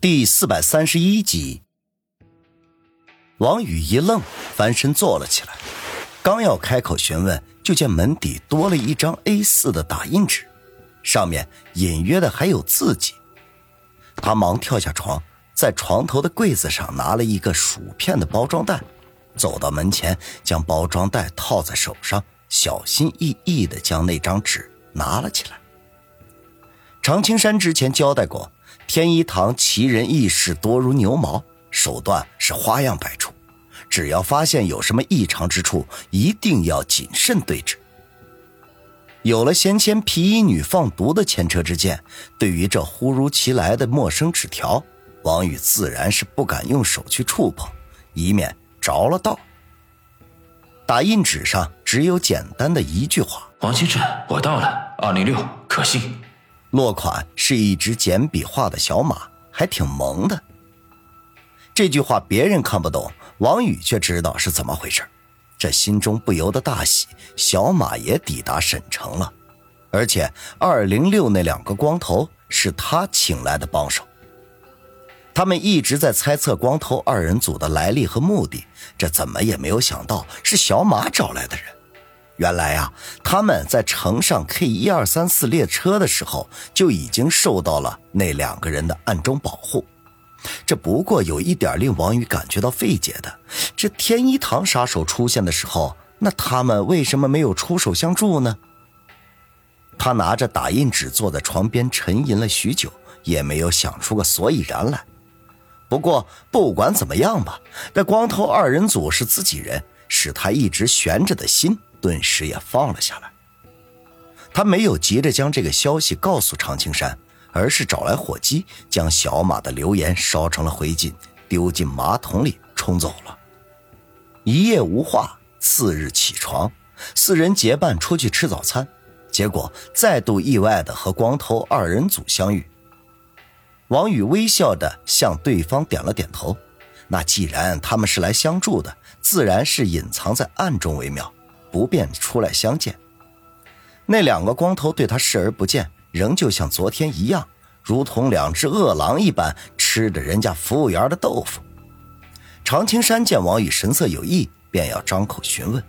第四百三十一集，王宇一愣，翻身坐了起来，刚要开口询问，就见门底多了一张 A 四的打印纸，上面隐约的还有字迹。他忙跳下床，在床头的柜子上拿了一个薯片的包装袋，走到门前，将包装袋套在手上，小心翼翼的将那张纸拿了起来。常青山之前交代过。天一堂奇人异事多如牛毛，手段是花样百出。只要发现有什么异常之处，一定要谨慎对峙。有了先前皮衣女放毒的前车之鉴，对于这忽如其来的陌生纸条，王宇自然是不敢用手去触碰，以免着了道。打印纸上只有简单的一句话：“王先生，我到了，二零六，可信。”落款是一只简笔画的小马，还挺萌的。这句话别人看不懂，王宇却知道是怎么回事，这心中不由得大喜。小马也抵达省城了，而且二零六那两个光头是他请来的帮手。他们一直在猜测光头二人组的来历和目的，这怎么也没有想到是小马找来的人。原来啊，他们在乘上 K 一二三四列车的时候，就已经受到了那两个人的暗中保护。这不过有一点令王宇感觉到费解的：这天一堂杀手出现的时候，那他们为什么没有出手相助呢？他拿着打印纸坐在床边沉吟了许久，也没有想出个所以然来。不过不管怎么样吧，这光头二人组是自己人，使他一直悬着的心。顿时也放了下来。他没有急着将这个消息告诉常青山，而是找来火机，将小马的留言烧成了灰烬，丢进马桶里冲走了。一夜无话。次日起床，四人结伴出去吃早餐，结果再度意外的和光头二人组相遇。王宇微笑的向对方点了点头。那既然他们是来相助的，自然是隐藏在暗中为妙。不便出来相见，那两个光头对他视而不见，仍旧像昨天一样，如同两只饿狼一般吃着人家服务员的豆腐。常青山见王宇神色有异，便要张口询问，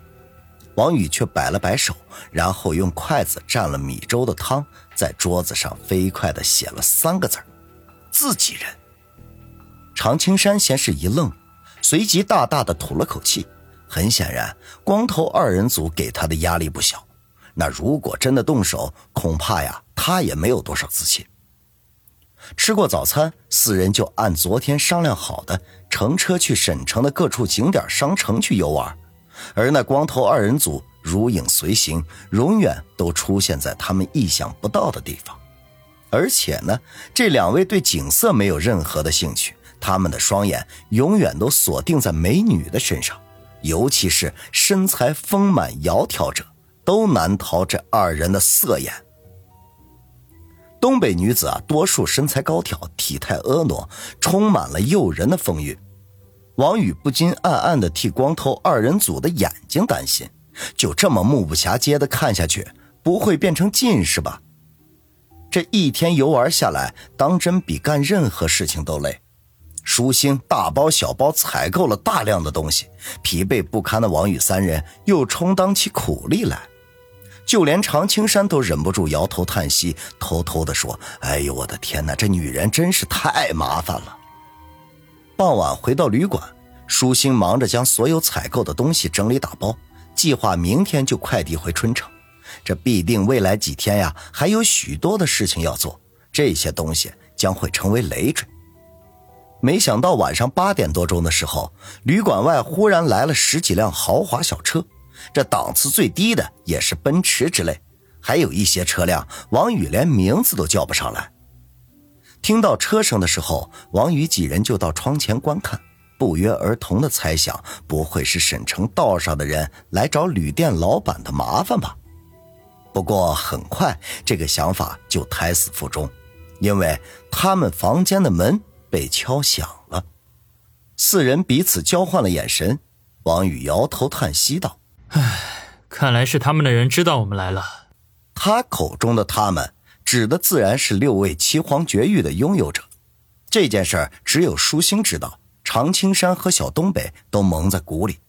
王宇却摆了摆手，然后用筷子蘸了米粥的汤，在桌子上飞快地写了三个字自己人。”常青山先是一愣，随即大大的吐了口气。很显然，光头二人组给他的压力不小。那如果真的动手，恐怕呀，他也没有多少自信。吃过早餐，四人就按昨天商量好的，乘车去省城的各处景点、商城去游玩。而那光头二人组如影随形，永远都出现在他们意想不到的地方。而且呢，这两位对景色没有任何的兴趣，他们的双眼永远都锁定在美女的身上。尤其是身材丰满窈窕者，都难逃这二人的色眼。东北女子啊，多数身材高挑，体态婀娜，充满了诱人的风韵。王宇不禁暗暗的替光头二人组的眼睛担心，就这么目不暇接的看下去，不会变成近视吧？这一天游玩下来，当真比干任何事情都累。舒心大包小包采购了大量的东西，疲惫不堪的王宇三人又充当起苦力来，就连常青山都忍不住摇头叹息，偷偷的说：“哎呦，我的天哪，这女人真是太麻烦了。”傍晚回到旅馆，舒心忙着将所有采购的东西整理打包，计划明天就快递回春城。这必定未来几天呀，还有许多的事情要做，这些东西将会成为累赘。没想到晚上八点多钟的时候，旅馆外忽然来了十几辆豪华小车，这档次最低的也是奔驰之类，还有一些车辆，王宇连名字都叫不上来。听到车声的时候，王宇几人就到窗前观看，不约而同的猜想，不会是省城道上的人来找旅店老板的麻烦吧？不过很快，这个想法就胎死腹中，因为他们房间的门。被敲响了，四人彼此交换了眼神。王宇摇头叹息道：“唉，看来是他们的人知道我们来了。”他口中的他们，指的自然是六位岐黄绝域的拥有者。这件事只有舒心知道，常青山和小东北都蒙在鼓里。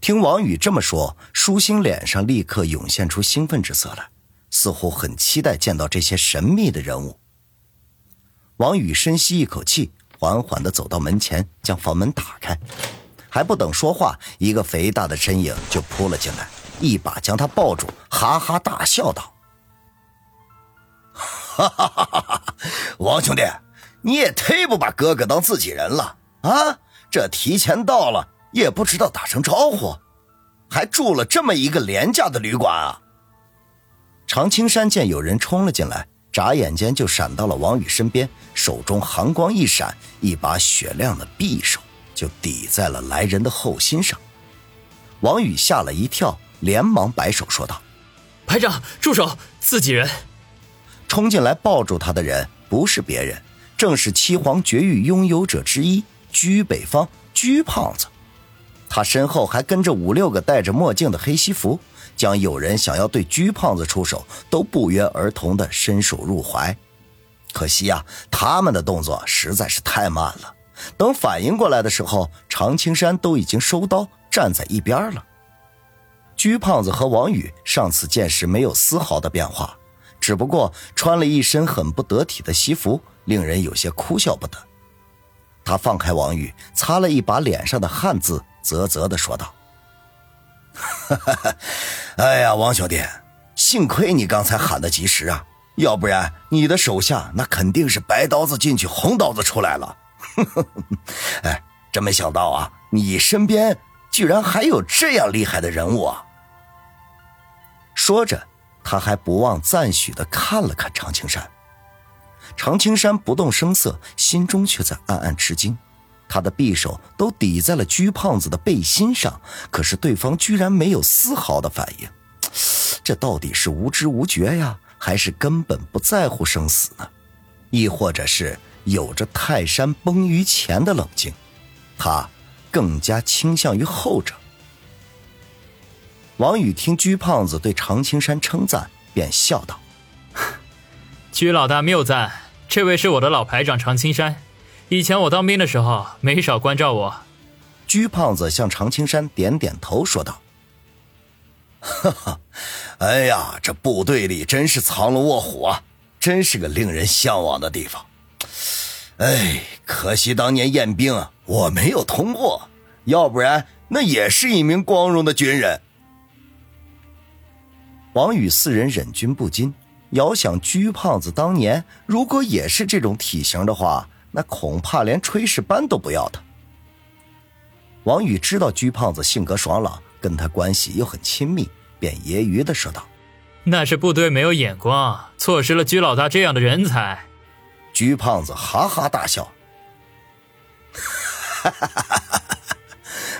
听王宇这么说，舒心脸上立刻涌现出兴奋之色来，似乎很期待见到这些神秘的人物。王宇深吸一口气，缓缓地走到门前，将房门打开。还不等说话，一个肥大的身影就扑了进来，一把将他抱住，哈哈大笑道：“哈哈哈哈哈！王兄弟，你也忒不把哥哥当自己人了啊！这提前到了也不知道打声招呼，还住了这么一个廉价的旅馆啊！”常青山见有人冲了进来。眨眼间就闪到了王宇身边，手中寒光一闪，一把雪亮的匕首就抵在了来人的后心上。王宇吓了一跳，连忙摆手说道：“排长，住手！自己人！”冲进来抱住他的人不是别人，正是七皇绝域拥有者之一居北方居胖子。他身后还跟着五六个戴着墨镜的黑西服。将有人想要对鞠胖子出手，都不约而同的伸手入怀。可惜呀，他们的动作实在是太慢了。等反应过来的时候，常青山都已经收刀站在一边了。鞠胖子和王宇上次见时没有丝毫的变化，只不过穿了一身很不得体的西服，令人有些哭笑不得。他放开王宇，擦了一把脸上的汗渍，啧啧的说道。哈哈哈，哎呀，王兄弟，幸亏你刚才喊得及时啊，要不然你的手下那肯定是白刀子进去，红刀子出来了。哎，真没想到啊，你身边居然还有这样厉害的人物啊！说着，他还不忘赞许的看了看常青山。常青山不动声色，心中却在暗暗吃惊。他的匕首都抵在了居胖子的背心上，可是对方居然没有丝毫的反应，这到底是无知无觉呀，还是根本不在乎生死呢？亦或者是有着泰山崩于前的冷静？他更加倾向于后者。王宇听居胖子对常青山称赞，便笑道：“ 居老大谬赞，这位是我的老排长常青山。”以前我当兵的时候，没少关照我。鞠胖子向常青山点点头，说道：“哈哈，哎呀，这部队里真是藏龙卧虎啊，真是个令人向往的地方。哎，可惜当年验兵啊我没有通过，要不然那也是一名光荣的军人。”王宇四人忍俊不禁，遥想鞠胖子当年如果也是这种体型的话。那恐怕连炊事班都不要他。王宇知道鞠胖子性格爽朗，跟他关系又很亲密，便揶揄的说道：“那是部队没有眼光，错失了鞠老大这样的人才。”鞠胖子哈哈大笑：“哈哈哈哈哈！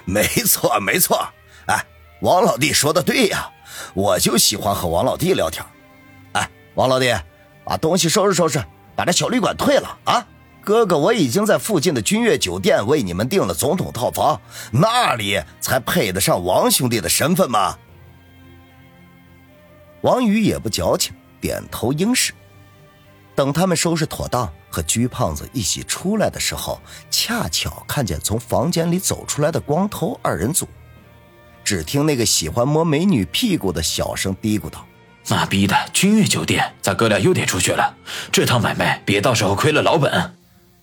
没错没错，哎，王老弟说的对呀，我就喜欢和王老弟聊天。哎，王老弟，把东西收拾收拾，把这小旅馆退了啊！”哥哥，我已经在附近的君悦酒店为你们订了总统套房，那里才配得上王兄弟的身份吗？王宇也不矫情，点头应是。等他们收拾妥当，和鞠胖子一起出来的时候，恰巧看见从房间里走出来的光头二人组。只听那个喜欢摸美女屁股的小声嘀咕道：“妈逼的，君悦酒店，咱哥俩又得出去了。这趟买卖，别到时候亏了老本。”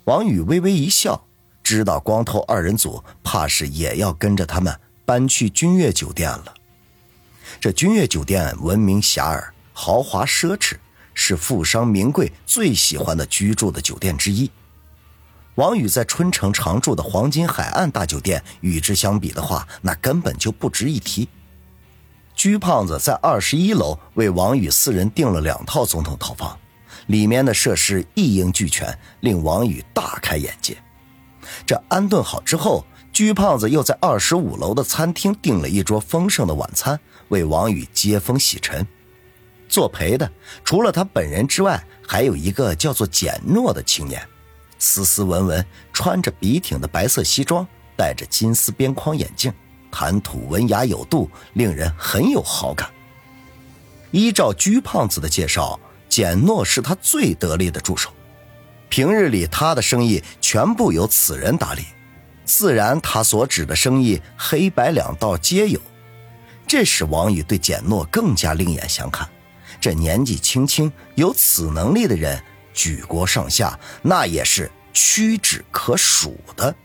王宇微微一笑，知道光头二人组怕是也要跟着他们搬去君悦酒店了。这君悦酒店闻名遐迩，豪华奢侈，是富商名贵最喜欢的居住的酒店之一。王宇在春城常住的黄金海岸大酒店与之相比的话，那根本就不值一提。居胖子在二十一楼为王宇四人订了两套总统套房。里面的设施一应俱全，令王宇大开眼界。这安顿好之后，居胖子又在二十五楼的餐厅订了一桌丰盛的晚餐，为王宇接风洗尘。作陪的除了他本人之外，还有一个叫做简诺的青年，斯斯文文，穿着笔挺的白色西装，戴着金丝边框眼镜，谈吐文雅有度，令人很有好感。依照居胖子的介绍。简诺是他最得力的助手，平日里他的生意全部由此人打理，自然他所指的生意黑白两道皆有。这使王宇对简诺更加另眼相看。这年纪轻轻有此能力的人，举国上下那也是屈指可数的。